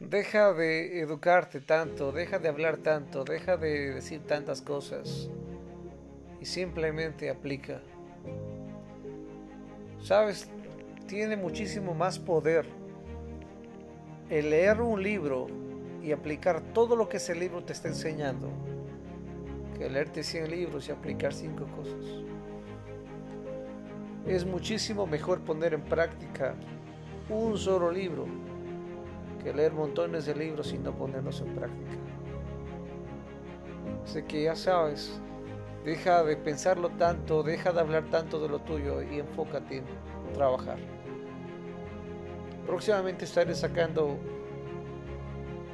Deja de educarte tanto, deja de hablar tanto, deja de decir tantas cosas y simplemente aplica. Sabes, tiene muchísimo más poder el leer un libro y aplicar todo lo que ese libro te está enseñando que leerte 100 libros y aplicar 5 cosas. Es muchísimo mejor poner en práctica un solo libro que leer montones de libros y no ponerlos en práctica. Así que ya sabes, deja de pensarlo tanto, deja de hablar tanto de lo tuyo y enfócate en trabajar. Próximamente estaré sacando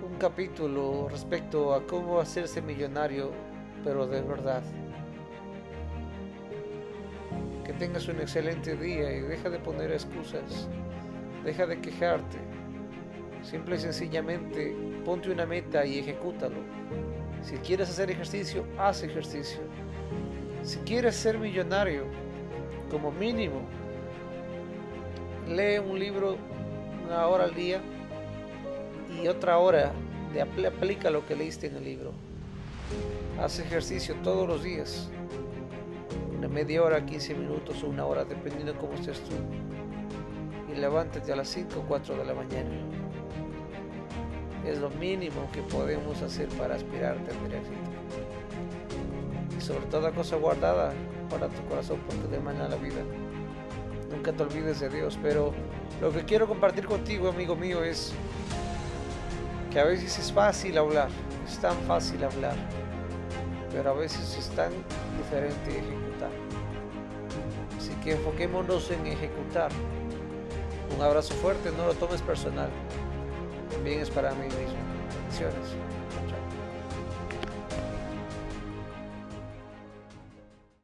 un capítulo respecto a cómo hacerse millonario, pero de verdad. Que tengas un excelente día y deja de poner excusas, deja de quejarte. Simple y sencillamente ponte una meta y ejecútalo. Si quieres hacer ejercicio, haz ejercicio. Si quieres ser millonario, como mínimo, lee un libro una hora al día y otra hora de aplica lo que leíste en el libro. Haz ejercicio todos los días, una media hora, 15 minutos o una hora, dependiendo de cómo estés tú. Y levántate a las 5 o 4 de la mañana. Es lo mínimo que podemos hacer para aspirar a tener éxito. Y sobre toda cosa guardada para tu corazón, porque de mañana la vida. Nunca te olvides de Dios, pero lo que quiero compartir contigo, amigo mío, es que a veces es fácil hablar, es tan fácil hablar, pero a veces es tan diferente ejecutar. Así que enfoquémonos en ejecutar. Un abrazo fuerte, no lo tomes personal también es para mí mismo. Bendiciones. Chao.